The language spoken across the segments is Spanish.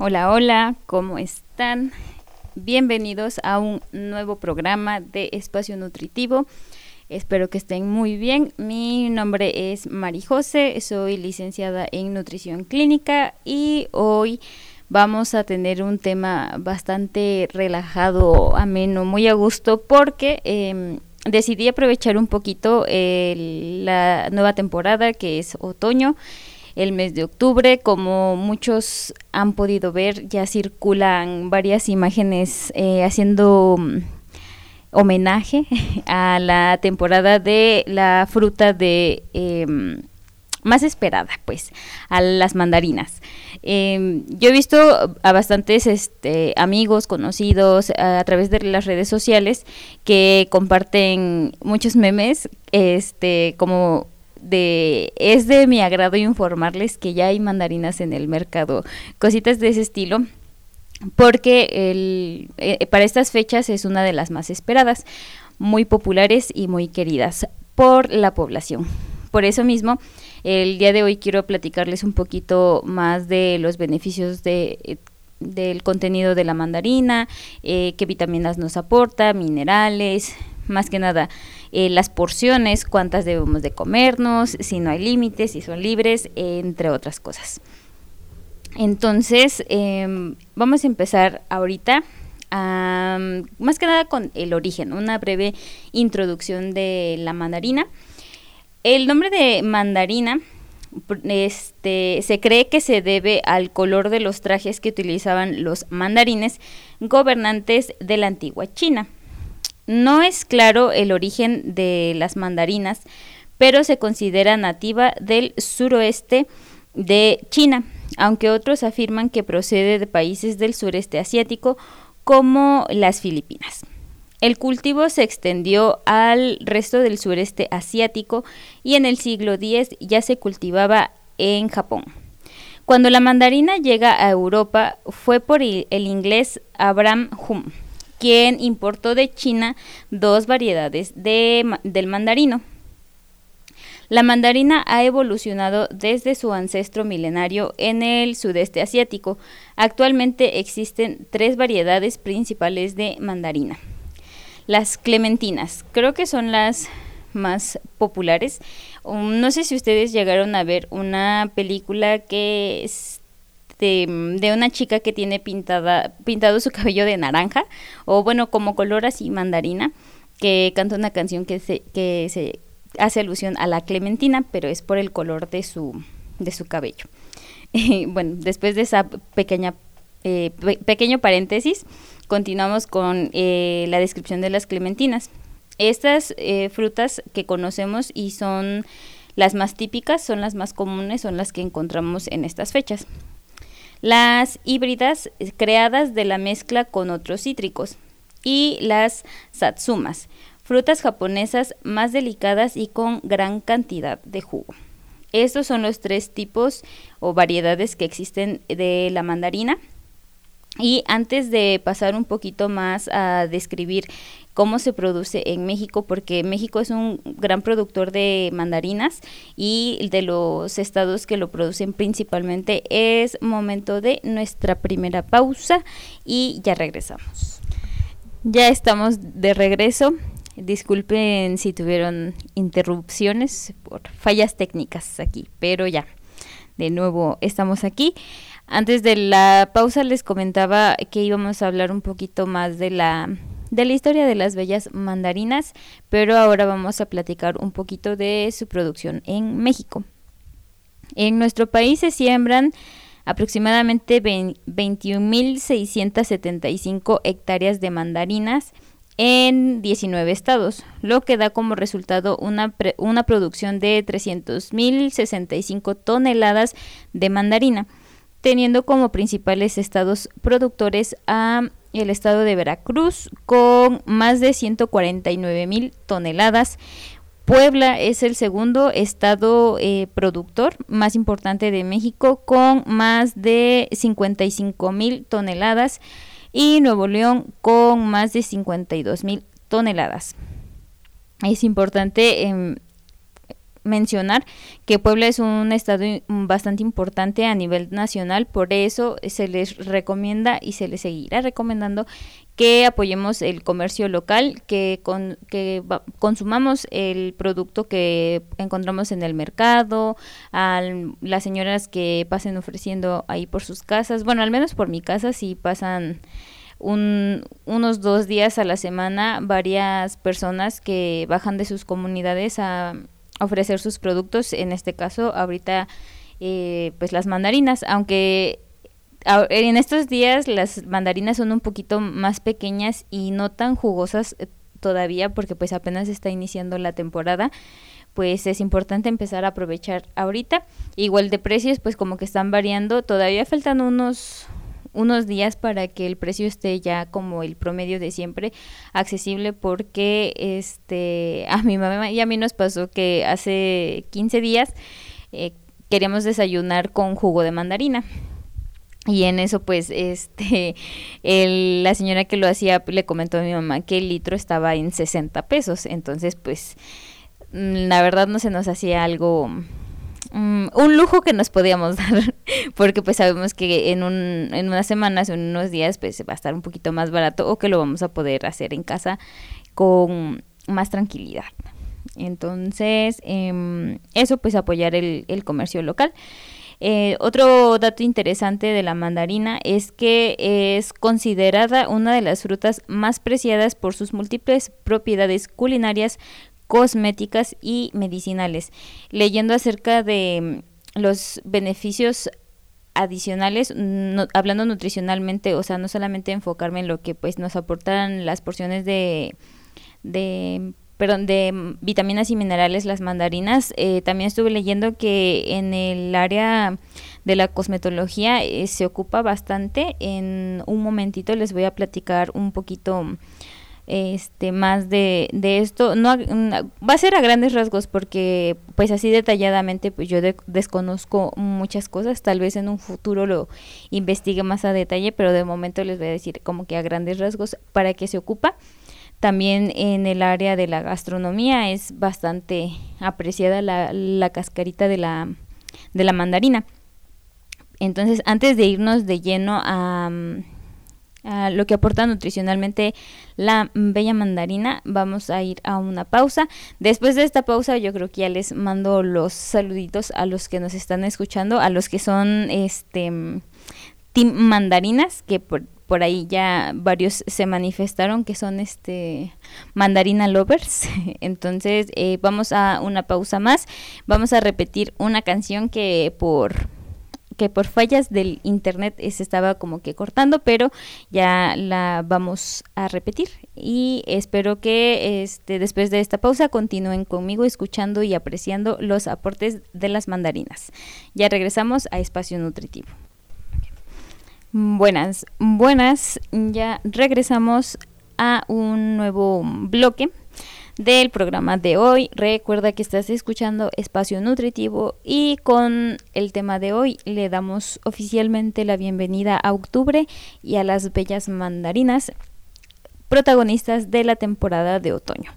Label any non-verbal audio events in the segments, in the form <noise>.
Hola, hola, ¿cómo están? Bienvenidos a un nuevo programa de Espacio Nutritivo. Espero que estén muy bien. Mi nombre es Mari José, soy licenciada en nutrición clínica y hoy vamos a tener un tema bastante relajado, ameno, muy a gusto porque em, decidí aprovechar un poquito la nueva temporada que es otoño el mes de octubre. Como muchos han podido ver, ya circulan varias imágenes eh, haciendo mm, homenaje <laughs> a la temporada de la fruta de em, más esperada, pues, a las mandarinas. Em, yo he visto a bastantes este, amigos, conocidos a, a, través de las redes sociales que comparten muchos memes, este, como de es de mi agrado informarles que ya hay mandarinas en el mercado, cositas de ese estilo porque el, eh, para estas fechas es una de las más esperadas, muy populares y muy queridas por la población. Por eso mismo, el día de hoy quiero platicarles un poquito más de los beneficios de, del contenido de la mandarina, eh, qué vitaminas nos aporta, minerales, más que nada eh, las porciones, cuántas debemos de comernos, si no hay límites, si son libres, entre otras cosas. Entonces, em, vamos a empezar ahorita, más que nada con el origen, una breve introducción de la mandarina. El nombre de mandarina este, se cree que se debe al color de los trajes que utilizaban los mandarines, gobernantes de la antigua China. No es claro el origen de las mandarinas, pero se considera nativa del suroeste de China, aunque otros afirman que procede de países del sureste asiático como las Filipinas. El cultivo se extendió al resto del sureste asiático y en el siglo X ya se cultivaba en Japón. Cuando la mandarina llega a Europa fue por el inglés Abraham Hum quien importó de China dos variedades de, del mandarino. La mandarina ha evolucionado desde su ancestro milenario en el sudeste asiático. Actualmente existen tres variedades principales de mandarina. Las clementinas, creo que son las más populares. Um, no sé si ustedes llegaron a ver una película que es de, una chica que tiene pintada, pintado su <laughs> cabello de naranja, o bueno, como color así mandarina, que canta una canción que se, que se hace alusión a la clementina, pero es por el color de su, de su cabello. <laughs> bueno, después de esa pequeña eh, pequeño paréntesis, continuamos con eh, la descripción de las clementinas. Estas eh, frutas que conocemos y son las más típicas, son las más comunes, son las que encontramos en estas fechas las híbridas creadas de la mezcla con otros cítricos y las satsumas, frutas japonesas más delicadas y con gran cantidad de jugo. Estos son los tres tipos o variedades que existen de la mandarina. Y antes de pasar un poquito más a describir cómo se produce en México, porque México es un gran productor de mandarinas y de los estados que lo producen principalmente es momento de nuestra primera pausa y ya regresamos. Ya estamos de regreso. Disculpen si tuvieron interrupciones por fallas técnicas aquí, pero ya, de nuevo estamos aquí. Antes de la pausa les comentaba que íbamos a hablar un poquito más de la de la historia de las bellas mandarinas, pero ahora vamos a platicar un poquito de su producción en México. En nuestro país se siembran aproximadamente 21.675 hectáreas de mandarinas en 19 estados, lo que da como resultado una, una producción de 300.065 toneladas de mandarina, teniendo como principales estados productores a el estado de Veracruz con más de 149 mil toneladas. Puebla es el segundo estado eh, productor más importante de México con más de 55 mil toneladas y Nuevo León con más de 52 mil toneladas. Es importante em, mencionar que Puebla es un estado bastante importante a nivel nacional, por eso se les recomienda y se les seguirá recomendando que apoyemos el comercio local, que, con, que consumamos el producto que encontramos en el mercado, a las señoras que pasen ofreciendo ahí por sus casas, bueno, al menos por mi casa si pasan un, unos dos días a la semana varias personas que bajan de sus comunidades a ofrecer sus productos, en este caso ahorita eh, pues las mandarinas, aunque en estos días las mandarinas son un poquito más pequeñas y no tan jugosas eh, todavía porque pues apenas está iniciando la temporada pues es importante empezar a aprovechar ahorita. Igual de precios pues como que están variando todavía faltan unos unos días para que el precio esté ya como el promedio de siempre accesible porque este <laughs> a mi mamá y a mí nos pasó que hace 15 días eh, queríamos desayunar con jugo de mandarina y en eso, pues, este, <laughs> la señora que lo hacía le comentó a mi mamá que el litro estaba en 60 pesos. Entonces, pues, mm, la verdad no se nos hacía algo Mm, un lujo que nos podíamos <laughs> dar, porque pues sabemos que en, un, en unas semanas en unos días pues va a estar un poquito más barato o que lo vamos a poder hacer en casa con más tranquilidad. Entonces, em, eso pues apoyar el, el comercio local. Eh, otro dato interesante de la mandarina es que es considerada una de las frutas más preciadas por sus múltiples propiedades culinarias cosméticas y medicinales. Leyendo acerca de mm, los beneficios adicionales, hablando nutricionalmente, o sea, no solamente enfocarme en lo que pues nos aportan las porciones de, de perdón, de mm, vitaminas y minerales, las mandarinas. Eh, también estuve leyendo que en el área de la cosmetología eh, se ocupa bastante. En un momentito les voy a platicar un poquito este más de, de esto. No va a ser a grandes rasgos porque pues así detalladamente pues yo desconozco muchas cosas. Tal vez en un futuro lo investigue más a detalle pero de momento les voy a decir como que a grandes rasgos para qué se ocupa. También en el área de la gastronomía es bastante apreciada la, cascarita de la de la mandarina. Entonces antes de irnos de lleno a lo que aporta nutricionalmente la bella mandarina. Vamos a ir a una pausa. Después de esta pausa yo creo que ya les mando los saluditos a los que nos están escuchando, a los que son este team mandarinas, que por, por ahí ya varios se manifestaron que son este mandarina lovers. <laughs> Entonces eh, vamos a una pausa más. Vamos a repetir una canción que por que por fallas del internet se estaba como que cortando, pero ya la vamos a repetir y espero que este después de esta pausa continúen conmigo escuchando y apreciando los aportes de las mandarinas. Ya regresamos a Espacio Nutritivo. Buenas, buenas, ya regresamos a un nuevo bloque del programa de hoy. Recuerda que estás escuchando Espacio Nutritivo y con el tema de hoy le damos oficialmente la bienvenida a octubre y a las bellas mandarinas, protagonistas de la temporada de otoño.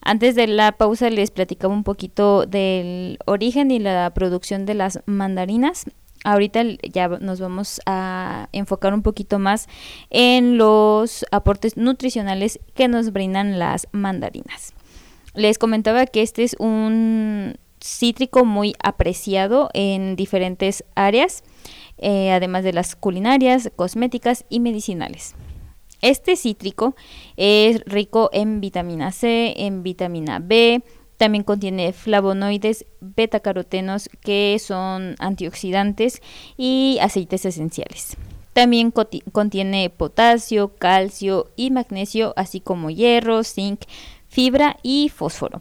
Antes de la pausa les platicaba un poquito del origen y la producción de las mandarinas ahorita ya nos vamos a enfocar un poquito más en los aportes nutricionales que nos brindan las mandarinas. Les comentaba que este es un cítrico muy apreciado en diferentes áreas, eh, además de las culinarias, cosméticas y medicinales. Este cítrico es rico en vitamina C, en vitamina B, también contiene flavonoides, betacarotenos que son antioxidantes y aceites esenciales. También contiene potasio, calcio y magnesio, así como hierro, zinc, fibra y fósforo.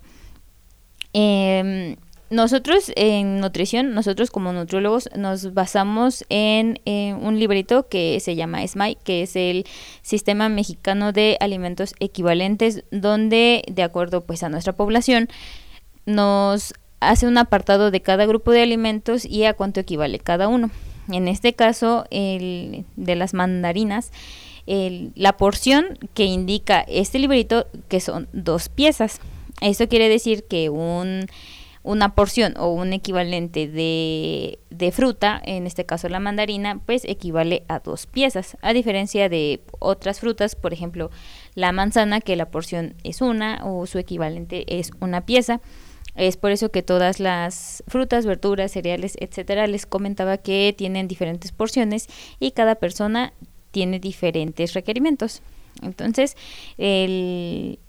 Em, nosotros en nutrición, nosotros como nutriólogos nos basamos en, un librito que se llama SMAI, que es el Sistema Mexicano de Alimentos Equivalentes, donde de acuerdo pues a nuestra población nos hace un apartado de cada grupo de alimentos y a cuánto equivale cada uno. En este caso, el de las mandarinas, la porción que indica este librito, que son dos piezas. Esto quiere decir que un una porción o un equivalente de, de, fruta, en este caso la mandarina, pues equivale a dos piezas, a diferencia de otras frutas, por ejemplo la manzana, que la porción es una o su equivalente es una pieza. Es por eso que todas las frutas, verduras, cereales, etcétera, les comentaba que tienen diferentes porciones y cada persona tiene diferentes requerimientos. Entonces, el,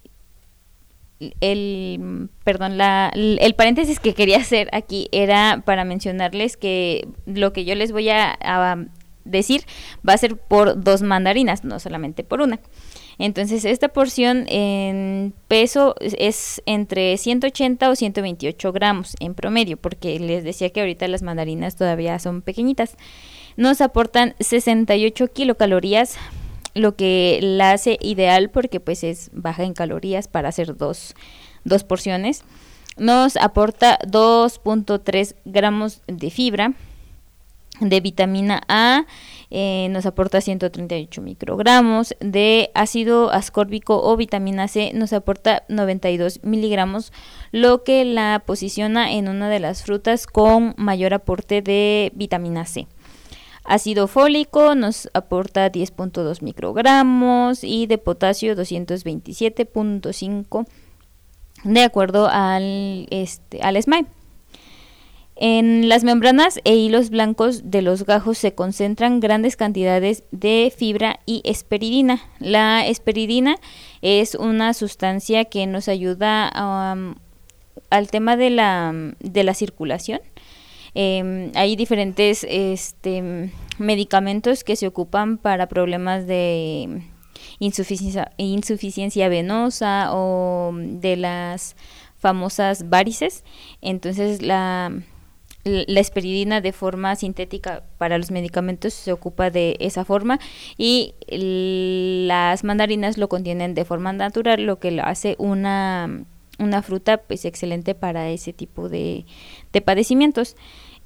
el perdón la, el paréntesis que quería hacer aquí era para mencionarles que lo que yo les voy a, decir va a ser por dos mandarinas no solamente por una. Entonces esta porción en peso es entre 180 o 128 gramos en promedio porque les decía que ahorita las mandarinas todavía son pequeñitas. Nos aportan 68 kilocalorías lo que la hace ideal porque pues es baja en calorías para hacer dos, dos porciones. Nos aporta 2.3 gramos de fibra, de vitamina A, eh, nos aporta 138 microgramos, de ácido ascórbico o vitamina C nos aporta 92 miligramos, lo que la posiciona en una de las frutas con mayor aporte de vitamina C. Ácido fólico nos aporta 10.2 microgramos y de potasio 227.5 de acuerdo al, este, al SMAI. En las membranas e hilos blancos de los gajos se concentran grandes cantidades de fibra y esperidina. La esperidina es una sustancia que nos ayuda al tema de la, de la circulación Em, hay diferentes este, medicamentos que se ocupan para problemas de insuficiencia, venosa o de las famosas varices. Entonces la, esperidina de forma sintética para los medicamentos se ocupa de esa forma y las mandarinas lo contienen de forma natural, lo que hace una, fruta pues excelente para ese tipo de padecimientos.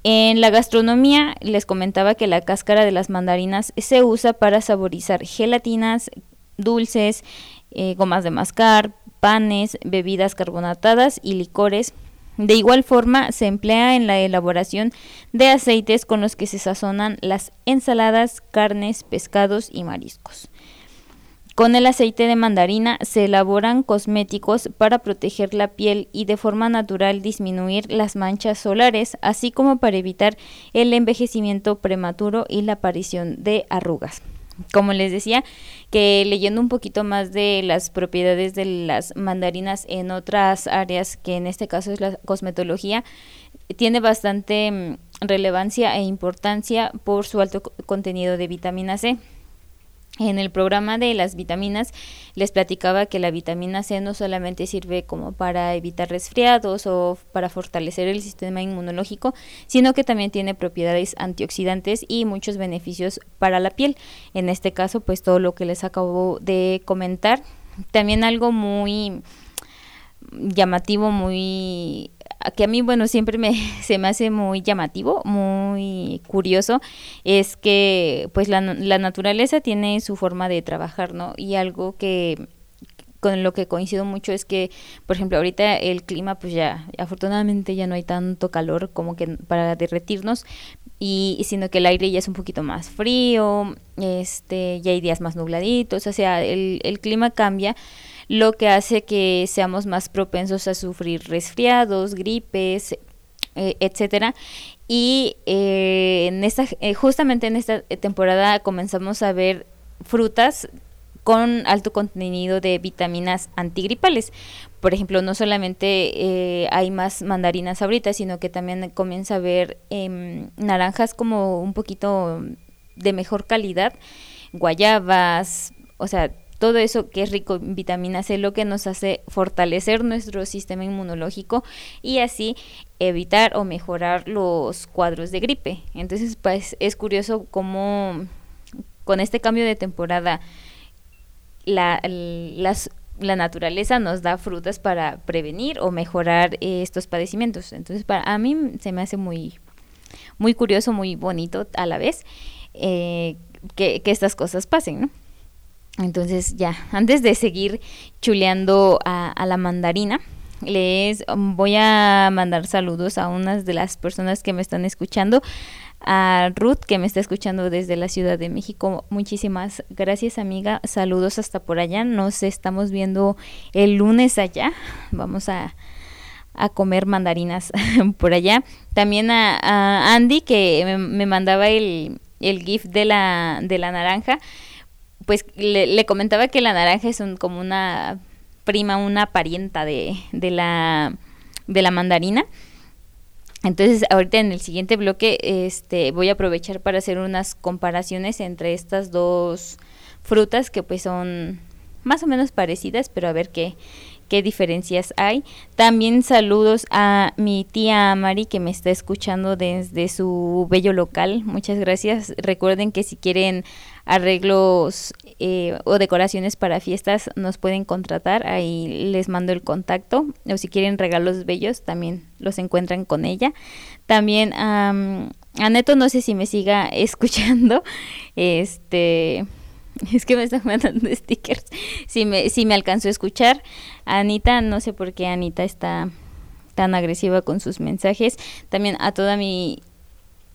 En la gastronomía les comentaba que la cáscara de las mandarinas se usa para saborizar gelatinas, dulces, eh, gomas de mascar, panes, bebidas carbonatadas y licores. De igual forma, se emplea en la elaboración de aceites con los que se sazonan las ensaladas, carnes, pescados y mariscos. Con el aceite de mandarina se elaboran cosméticos para proteger la piel y de forma natural disminuir las manchas solares, así como para evitar el envejecimiento prematuro y la aparición de arrugas. Como les decía, que leyendo un poquito más de las propiedades de las mandarinas en otras áreas, que en este caso es la cosmetología, tiene bastante mm, relevancia e importancia por su alto contenido de vitamina C. En el programa de las vitaminas les platicaba que la vitamina C no solamente sirve como para evitar resfriados o para fortalecer el sistema inmunológico, sino que también tiene propiedades antioxidantes y muchos beneficios para la piel. En este caso, pues todo lo que les acabo de comentar. También algo muy llamativo, muy que a mí, bueno, siempre me, <laughs> se me hace muy llamativo, muy curioso, es que pues la, la naturaleza tiene su forma de trabajar, ¿no? Y algo que con lo que coincido mucho es que, por ejemplo, ahorita el clima, pues ya, afortunadamente ya no hay tanto calor como que para derretirnos, y sino que el aire ya es un poquito más frío, este, ya hay días más nubladitos, o sea, el, el clima cambia, lo que hace que seamos más propensos a sufrir resfriados, gripes, eh, etcétera. Y eh, en esta, eh, justamente en esta temporada comenzamos a ver frutas con alto contenido de vitaminas antigripales. Por ejemplo, no solamente hay más mandarinas ahorita, sino que también comienza a ver em, naranjas como un poquito de mejor calidad, guayabas, o sea, todo eso que es rico en vitamina C, lo que nos hace fortalecer nuestro sistema inmunológico y así evitar o mejorar los cuadros de gripe. Entonces, pues es curioso cómo con este cambio de temporada la, la naturaleza nos da frutas para prevenir o mejorar estos padecimientos. Entonces, para a mí se me hace muy, muy curioso, muy bonito a la vez eh, que, que estas cosas pasen, ¿no? Entonces ya, antes de seguir chuleando a, la mandarina, les voy a mandar saludos a unas de las personas que me están escuchando. A Ruth, que me está escuchando desde la Ciudad de México. Muchísimas gracias, amiga. Saludos hasta por allá. Nos estamos viendo el lunes allá. Vamos a, a comer mandarinas <laughs> por allá. También a, Andy, que me, mandaba el, el GIF de la, de la naranja. Pues le, le comentaba que la naranja es un, como una prima, una parienta de, de, la, de la mandarina. Entonces, ahorita en el siguiente bloque este, voy a aprovechar para hacer unas comparaciones entre estas dos frutas que pues son más o menos parecidas, pero a ver qué, qué diferencias hay. También saludos a mi tía Mari que me está escuchando desde su bello local. Muchas gracias. Recuerden que si quieren arreglos eh, o decoraciones para fiestas nos pueden contratar. Ahí les mando el contacto. O si quieren regalos bellos también los encuentran con ella. También a Neto no sé si me siga <laughs> escuchando. Este <laughs> Es que me están mandando <laughs> stickers. Si me, si me alcanzó a escuchar. Anita, no sé por qué Anita está tan agresiva con sus mensajes. También a toda mi,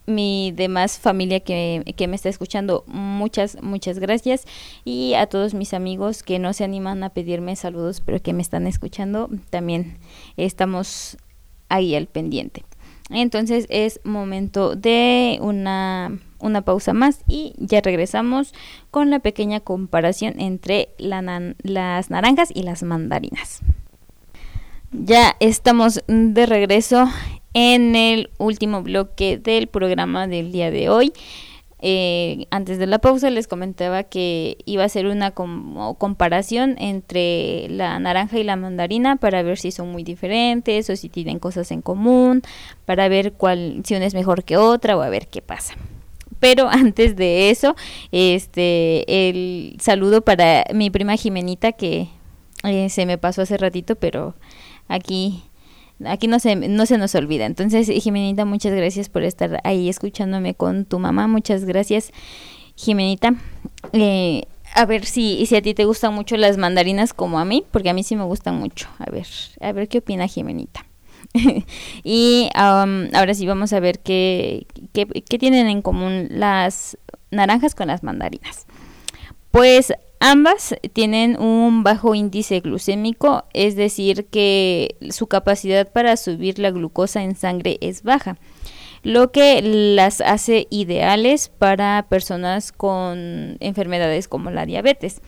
mi demás familia que, que me está escuchando, muchas, muchas gracias. Y a todos mis amigos que no se animan a pedirme saludos, pero que me están escuchando, también estamos ahí al pendiente. Entonces es momento de una una pausa más y ya regresamos con la pequeña comparación entre las naranjas y las mandarinas. Ya estamos de regreso en el último bloque del programa del día de hoy. Eh, antes de la pausa les comentaba que iba a ser una comparación entre la naranja y la mandarina para ver si son muy diferentes o si tienen cosas en común, para ver cuál si una es mejor que otra o a ver qué pasa. Pero <laughs> antes de eso, este, el saludo para mi prima Jimenita que eh, se me pasó hace ratito, pero aquí aquí no se, no se nos olvida. Entonces, Jimenita, muchas gracias por estar ahí escuchándome con tu mamá. Muchas gracias, Jimenita. Eh, a ver si, si a ti te gustan mucho las mandarinas como a mí, porque a mí sí me gustan mucho. A ver, a ver qué opina Jimenita. <laughs> y ahora sí vamos a ver qué, qué, tienen en común las naranjas con las mandarinas. Pues ambas tienen un bajo índice glucémico, es decir, que su capacidad para subir la glucosa en sangre es baja, lo que las hace ideales para personas con enfermedades como la diabetes.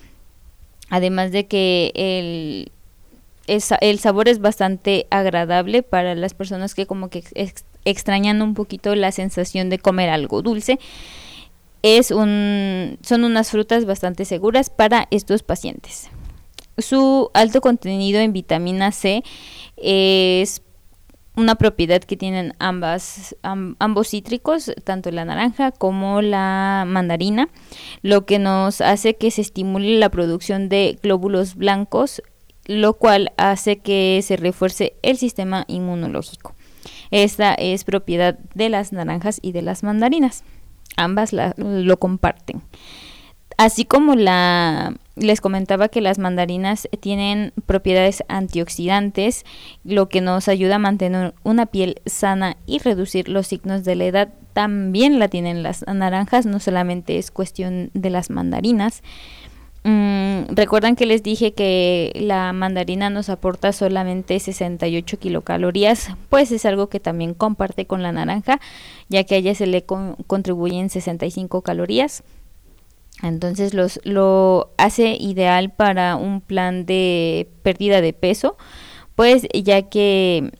Además de que el, el sabor es bastante agradable para las personas que como que extrañan un poquito la sensación de comer algo dulce. Es un, son unas frutas bastante seguras para estos pacientes. Su alto contenido en vitamina C es una propiedad que tienen ambas, ambos cítricos, tanto la naranja como la mandarina, lo que nos hace que se estimule la producción de glóbulos blancos lo cual hace que se refuerce el sistema inmunológico. Esta es propiedad de las naranjas y de las mandarinas. Ambas lo comparten. Así como la les comentaba que las mandarinas tienen propiedades antioxidantes, lo que nos ayuda a mantener una piel sana y reducir los signos de la edad, también la tienen las naranjas, no solamente es cuestión de las mandarinas. Mm, Recuerdan que les dije que la mandarina nos aporta solamente 68 kilocalorías, pues es algo que también comparte con la naranja, ya que a ella se le contribuyen 65 calorías. Entonces los, lo hace ideal para un plan de pérdida de peso, pues ya que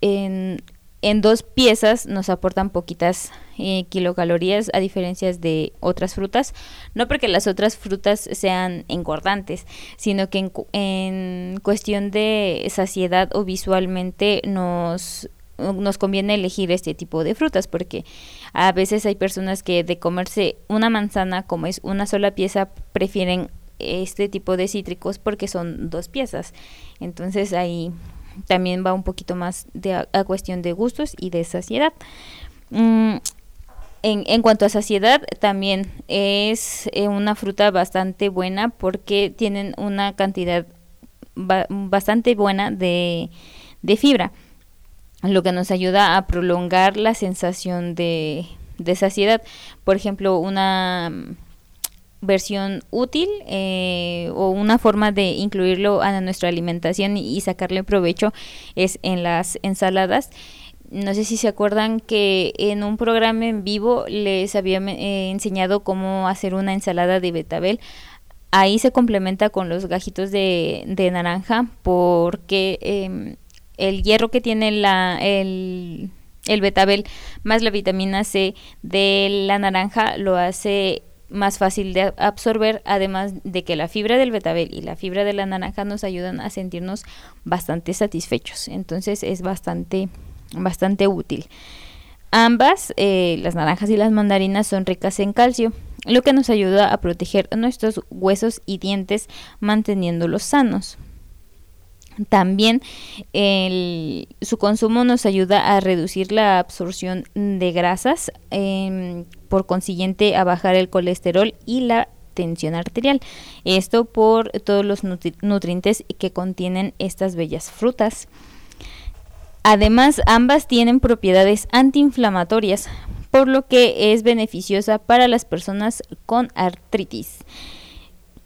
en en dos piezas nos aportan poquitas eh, kilocalorías a diferencia de otras frutas. No porque las otras frutas sean engordantes, sino que en, en cuestión de saciedad o visualmente nos nos conviene elegir este tipo de frutas porque a veces hay personas que de comerse una manzana como es una sola pieza prefieren este tipo de cítricos porque son dos piezas. Entonces ahí también va un poquito más a, cuestión de gustos y de saciedad. Mm, en, cuanto a saciedad, también es eh, una fruta bastante buena porque tienen una cantidad bastante buena de, de fibra, lo que nos ayuda a prolongar la sensación de, de saciedad. Por ejemplo, una versión útil eh, o una forma de incluirlo a nuestra alimentación y, sacarle provecho es en las ensaladas. No sé si se acuerdan que en un programa en vivo les había eh, enseñado cómo hacer una ensalada de betabel. Ahí se complementa con los gajitos de, naranja porque em, el hierro que tiene la, el, el betabel más la vitamina C de la naranja lo hace más fácil de absorber, además de que la fibra del betabel y la fibra de la naranja nos ayudan a sentirnos bastante satisfechos. Entonces es bastante, bastante útil. Ambas, eh, las naranjas y las mandarinas, son ricas en calcio, lo que nos ayuda a proteger nuestros huesos y dientes manteniéndolos sanos. También su consumo nos ayuda a reducir la absorción de grasas, em, por consiguiente a bajar el colesterol y la tensión arterial. Esto por todos los nutrientes que contienen estas bellas frutas. Además, ambas tienen propiedades antiinflamatorias, por lo que es beneficiosa para las personas con artritis.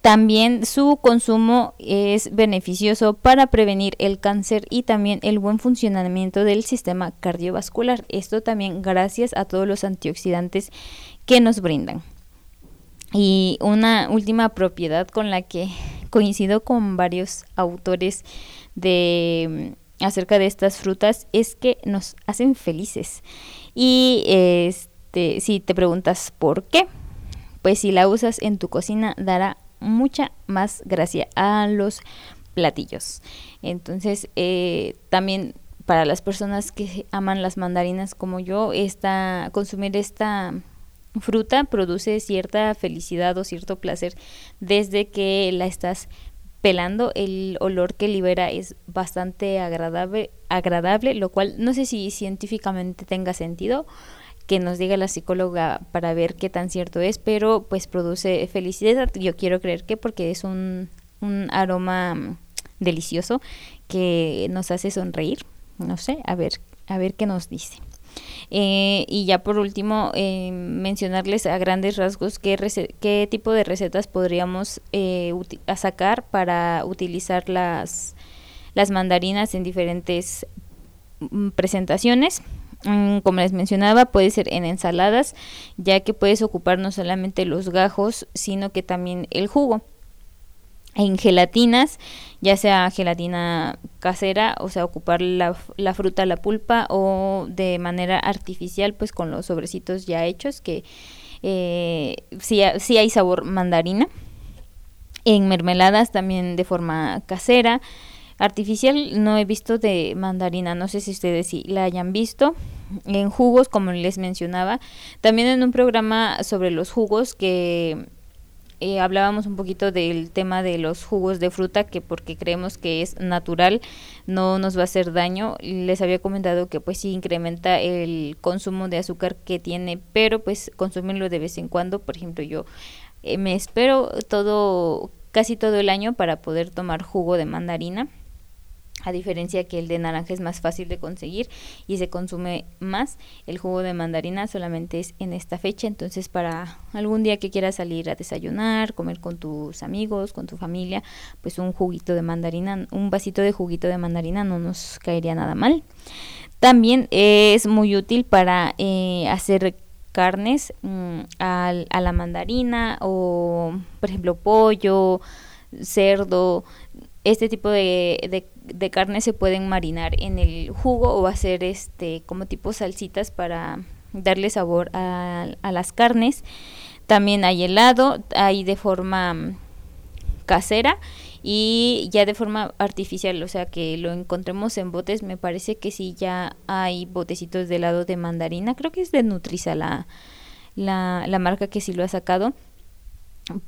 También su consumo es beneficioso para prevenir el cáncer y también el buen funcionamiento del sistema cardiovascular. Esto también gracias a todos los antioxidantes que nos brindan. Y una última propiedad con la que coincido con varios autores de acerca de estas frutas es que nos hacen felices. Y este, si te preguntas por qué, pues si la usas en tu cocina dará mucha más gracia a los platillos. Entonces, eh, también para las personas que aman las mandarinas como yo, esta, consumir esta fruta produce cierta felicidad o cierto placer desde que la estás pelando. El olor que libera es bastante agradable, agradable lo cual no sé si científicamente tenga sentido que nos diga la psicóloga para ver qué tan cierto es, pero pues produce felicidad. Yo quiero creer que porque es un, un aroma mm, delicioso que nos hace sonreír. No sé, a ver, a ver qué nos dice. Eh, y ya por último, eh, mencionarles a grandes rasgos qué, qué tipo de recetas podríamos eh, sacar para utilizar las, las mandarinas en diferentes mm, presentaciones. Mm, como les mencionaba, puede ser en ensaladas, ya que puedes ocupar no solamente los gajos, sino que también el jugo. En gelatinas, ya sea gelatina casera, o sea, ocupar la, la fruta, la pulpa, o de manera artificial, pues con los sobrecitos ya hechos, que eh, sí, sí hay sabor mandarina. En mermeladas también de forma casera artificial no he visto de mandarina, no sé si ustedes sí la hayan visto. En jugos, como les mencionaba, también en un programa sobre los jugos que eh, hablábamos un poquito del tema de los jugos de fruta, que porque creemos que es natural, no nos va a hacer daño. Les había comentado que pues sí incrementa el consumo de azúcar que tiene, pero pues consumirlo de vez en cuando, por ejemplo, yo eh, me espero todo casi todo el año para poder tomar jugo de mandarina a diferencia que el de naranja es más fácil de conseguir y se consume más, el jugo de mandarina solamente es en esta fecha, entonces para algún día que quieras salir a desayunar, comer con tus amigos, con tu familia, pues un juguito de mandarina, un vasito de juguito de mandarina no nos caería nada mal. También es muy útil para eh, hacer carnes mm, a la mandarina o por ejemplo pollo, cerdo, este tipo de, de, carne se pueden marinar en el jugo o hacer este como tipo salsitas para darle sabor a, a las carnes. También hay helado, hay de forma mm, casera y ya de forma artificial, o sea que lo encontremos en botes, me parece que sí ya hay botecitos de helado de mandarina, creo que es de Nutriza la, la, la marca que sí lo ha sacado,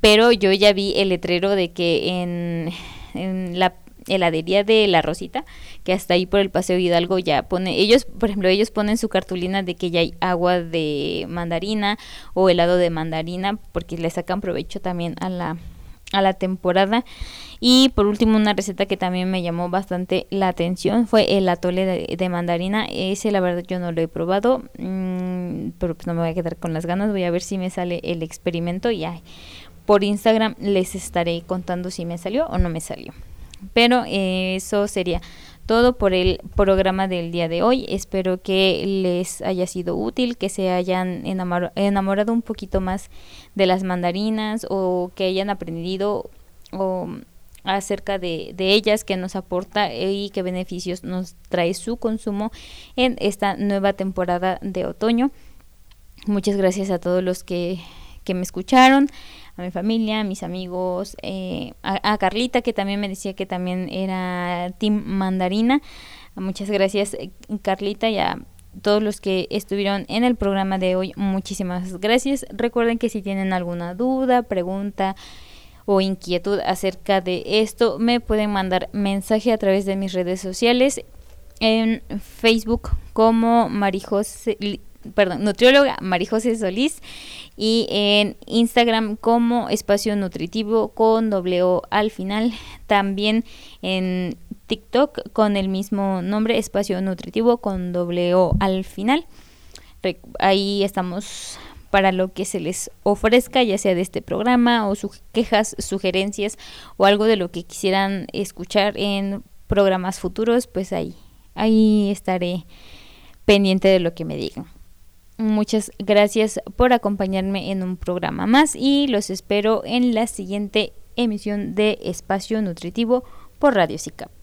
pero yo ya vi el letrero de que en en la heladería de La Rosita, que hasta ahí por el Paseo Hidalgo ya pone, ellos, por ejemplo, ellos ponen su cartulina de que ya hay agua de mandarina o helado de mandarina, porque le sacan provecho también a la, a la temporada. Y por último, una receta que también me llamó bastante la atención fue el atole de, mandarina. Ese, la verdad, yo no lo he probado, mm, pero pues no me voy a quedar con las ganas. Voy a ver si me sale el experimento y por Instagram les estaré contando si me salió o no me salió. Pero eh, eso sería todo por el programa del día de hoy. Espero que les haya sido útil, que se hayan enamorado un poquito más de las mandarinas o que hayan aprendido acerca de, de, ellas, que nos aporta y qué beneficios nos trae su consumo en esta nueva temporada de otoño. Muchas gracias a todos los que, que me escucharon, a mi familia, a mis amigos, eh, a, Carlita que también me decía que también era Team Mandarina. Muchas gracias eh, Carlita y a todos los que estuvieron en el programa de hoy. Muchísimas gracias. Recuerden que si tienen alguna duda, pregunta, o inquietud acerca de esto, me pueden mandar mensaje a través de mis redes sociales en Facebook como Marijose, perdón, nutrióloga Marijose Solís y en Instagram como Espacio Nutritivo con doble O al final, también en TikTok con el mismo nombre Espacio Nutritivo con doble O al final. Ahí estamos para lo que se les ofrezca, ya sea de este programa o sus quejas, sugerencias o algo de lo que quisieran escuchar en programas futuros, pues ahí, ahí estaré pendiente de lo que me digan. Muchas gracias por acompañarme en un programa más y los espero en la siguiente emisión de Espacio Nutritivo por Radio SICAP.